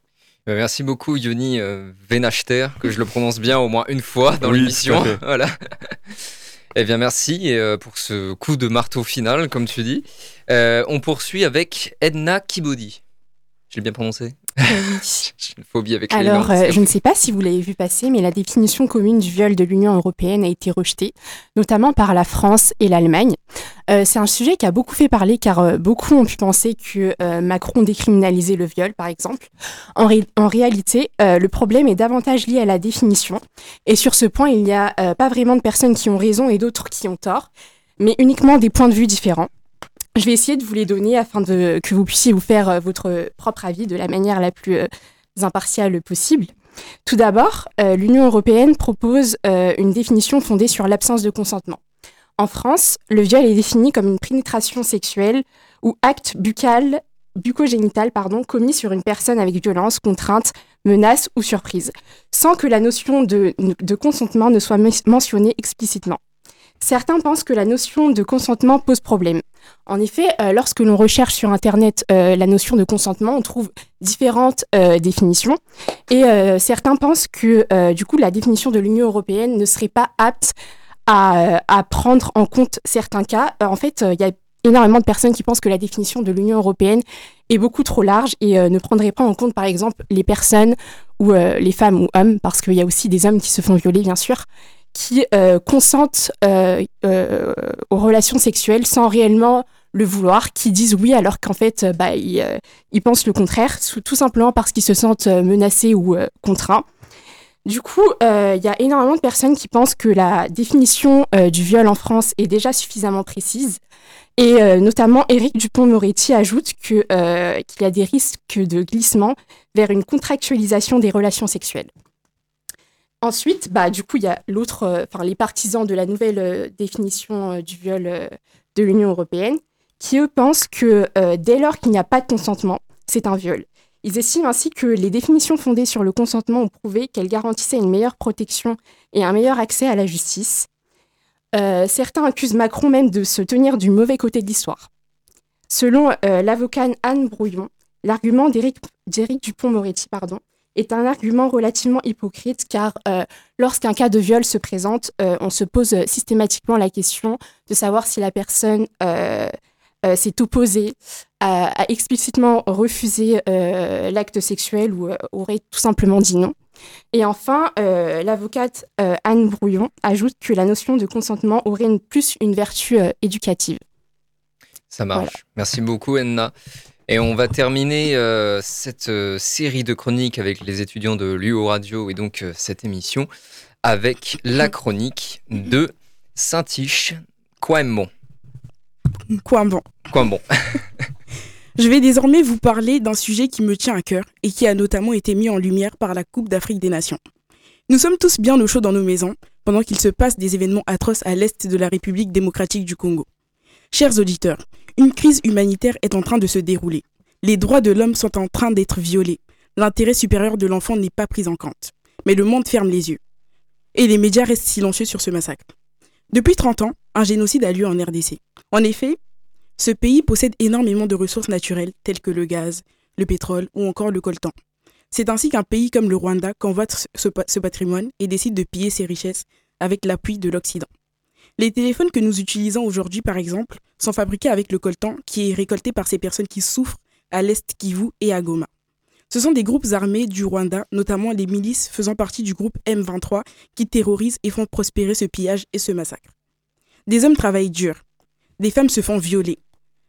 Euh, Merci beaucoup Yoni euh, Venachter, que je le prononce bien au moins une fois dans Oui, l'émission. voilà. Eh bien merci euh, pour ce coup de marteau final, comme tu dis. Euh, on poursuit avec Edna Kibodi. Je l'ai bien prononcé? J'ai une phobie avec les Alors, euh, je ne sais pas si vous l'avez vu passer, mais la définition commune du viol de l'Union européenne a été rejetée, notamment par la France et l'Allemagne. Euh, c'est un sujet qui a beaucoup fait parler car euh, beaucoup ont pu penser que Macron décriminalisait le viol, par exemple. En, ré- en réalité, le problème est davantage lié à la définition. Et sur ce point, il n'y a pas vraiment de personnes qui ont raison et d'autres qui ont tort, mais uniquement des points de vue différents. Je vais essayer de vous les donner afin que vous puissiez vous faire euh, votre propre avis de la manière la plus euh, impartiale possible. Tout d'abord, euh, l'Union européenne propose une définition fondée sur l'absence de consentement. En France, le viol est défini comme une pénétration sexuelle ou acte buccal, bucogénital pardon, commis sur une personne avec violence, contrainte, menace ou surprise, sans que la notion de, consentement ne soit men- mentionnée explicitement. Certains pensent que la notion de consentement pose problème. En effet, euh, lorsque l'on recherche sur Internet euh, la notion de consentement, on trouve différentes euh, définitions. Et certains pensent que du coup, la définition de l'Union européenne ne serait pas apte à, prendre en compte certains cas. En fait, il y a énormément de personnes qui pensent que la définition de l'Union européenne est beaucoup trop large et ne prendrait pas en compte, par exemple, les personnes ou les femmes ou hommes, parce qu'il y a aussi des hommes qui se font violer, bien sûr, qui euh, consentent euh, euh, aux relations sexuelles sans réellement le vouloir, qui disent oui alors qu'en fait, bah, ils, pensent le contraire, tout simplement parce qu'ils se sentent menacés ou contraints. Du coup, il y a énormément de personnes qui pensent que la définition du viol en France est déjà suffisamment précise. Et notamment, Éric Dupont-Moretti ajoute qu'il y a des risques de glissement vers une contractualisation des relations sexuelles. Ensuite, bah, du coup, il y a l'autre, euh, enfin, les partisans de la nouvelle euh, définition euh, du viol de l'Union européenne, qui eux pensent que dès lors qu'il n'y a pas de consentement, c'est un viol. Ils estiment ainsi que les définitions fondées sur le consentement ont prouvé qu'elles garantissaient une meilleure protection et un meilleur accès à la justice. Certains accusent Macron même de se tenir du mauvais côté de l'histoire. Selon euh, l'avocate Anne Brouillon, l'argument d'Éric Dupont-Moretti pardon, est un argument relativement hypocrite car euh, lorsqu'un cas de viol se présente, euh, on se pose euh, systématiquement la question de savoir si la personne euh, s'est opposée, a, a explicitement refusé l'acte sexuel ou aurait tout simplement dit non. Et enfin, l'avocate Anne Brouillon ajoute que la notion de consentement aurait une- plus une vertu éducative. Ça marche. Merci beaucoup, Enna. Et on va terminer euh, cette euh, série de chroniques avec les étudiants de l'UO Radio et donc euh, cette émission avec la chronique de Saint-Tiche Coimbon. Quoi bon Coimbon. Je vais désormais vous parler d'un sujet qui me tient à cœur et qui a notamment été mis en lumière par la Coupe d'Afrique des Nations. Nous sommes tous bien au chaud dans nos maisons pendant qu'il se passe des événements atroces à l'est de la République démocratique du Congo. Chers auditeurs, une crise humanitaire est en train de se dérouler. Les droits de l'homme sont en train d'être violés. L'intérêt supérieur de l'enfant n'est pas pris en compte. Mais le monde ferme les yeux. Et les médias restent silencieux sur ce massacre. Depuis 30 ans, un génocide a lieu en RDC. En effet, ce pays possède énormément de ressources naturelles telles que le gaz, le pétrole ou encore le coltan. C'est ainsi qu'un pays comme le Rwanda convoite ce, patrimoine et décide de piller ses richesses avec l'appui de l'Occident. Les téléphones que nous utilisons aujourd'hui, par exemple, sont fabriqués avec le coltan qui est récolté par ces personnes qui souffrent à l'Est Kivu et à Goma. Ce sont des groupes armés du Rwanda, notamment les milices faisant partie du groupe M23, qui terrorisent et font prospérer ce pillage et ce massacre. Des hommes travaillent dur, des femmes se font violer,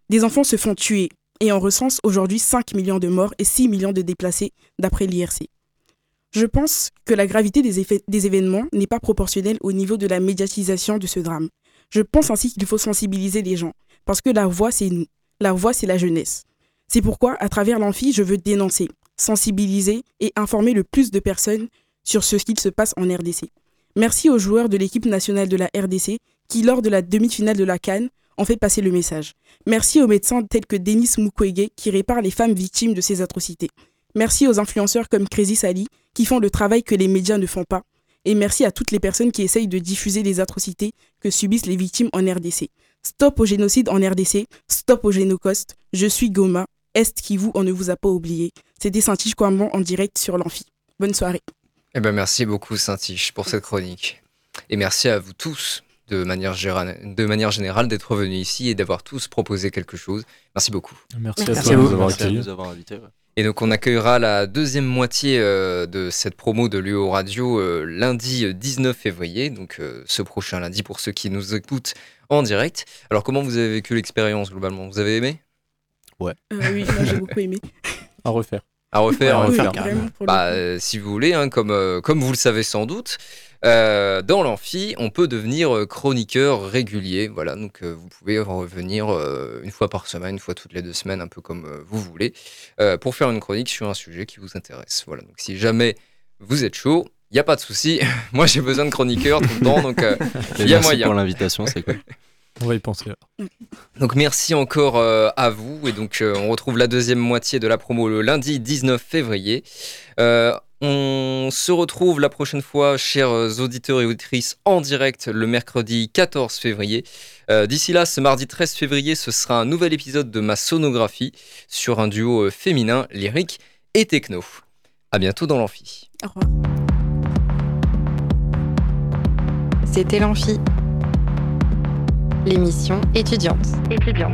des enfants se font tuer, et on recense aujourd'hui 5 millions de morts et 6 millions de déplacés d'après l'IRC. Je pense que la gravité des, événements n'est pas proportionnelle au niveau de la médiatisation de ce drame. Je pense ainsi qu'il faut sensibiliser les gens, parce que la voix, c'est nous. La voix, c'est la jeunesse. C'est pourquoi, à travers l'amphi, je veux dénoncer, sensibiliser et informer le plus de personnes sur ce qu'il se passe en RDC. Merci aux joueurs de l'équipe nationale de la RDC qui, lors de la demi-finale de la Cannes, ont fait passer le message. Merci aux médecins tels que Denis Mukwege qui réparent les femmes victimes de ces atrocités. Merci aux influenceurs comme Crazy Sally qui font le travail que les médias ne font pas. Et merci à toutes les personnes qui essayent de diffuser les atrocités que subissent les victimes en RDC. Stop au génocide en RDC, stop au génocoste. Je suis Goma, Est qui vous, on ne vous a pas oublié. C'était Saint-Tige en direct sur l'Amphi. Bonne soirée. Eh ben merci beaucoup Saint-Tige pour cette chronique. Et merci à vous tous de manière, de manière générale d'être venus ici et d'avoir tous proposé quelque chose. Merci beaucoup. Merci, à toi de nous avoir accueillis. Et donc on accueillera la deuxième moitié euh, de cette promo de l'UO Radio euh, lundi 19 février, donc euh, ce prochain lundi pour ceux qui nous écoutent en direct. Alors comment vous avez vécu l'expérience globalement? Vous avez aimé? Ouais. oui, moi j'ai beaucoup aimé. À refaire. À refaire, à refaire. Bah, si vous voulez, hein, comme, comme vous le savez sans doute, euh, dans l'amphi, on peut devenir euh, chroniqueur régulier. Voilà, donc euh, vous pouvez revenir une fois par semaine, une fois toutes les deux semaines, un peu comme vous voulez, pour faire une chronique sur un sujet qui vous intéresse. Voilà, donc si jamais vous êtes chaud, il n'y a pas de souci. Moi, j'ai besoin de chroniqueurs tout le temps, donc il y a moyen. pour l'invitation, c'est cool. On va y penser. Donc merci encore à vous et donc on retrouve la deuxième moitié de la promo le lundi 19 février. On se retrouve la prochaine fois, chers auditeurs et auditrices, en direct le mercredi 14 février. Euh, d'ici là, ce mardi 13 février, ce sera un nouvel épisode de ma sonographie sur un duo euh, féminin, lyrique et techno. À bientôt dans l'amphi. Au revoir. C'était l'amphi, l'émission étudiante. Étudiante.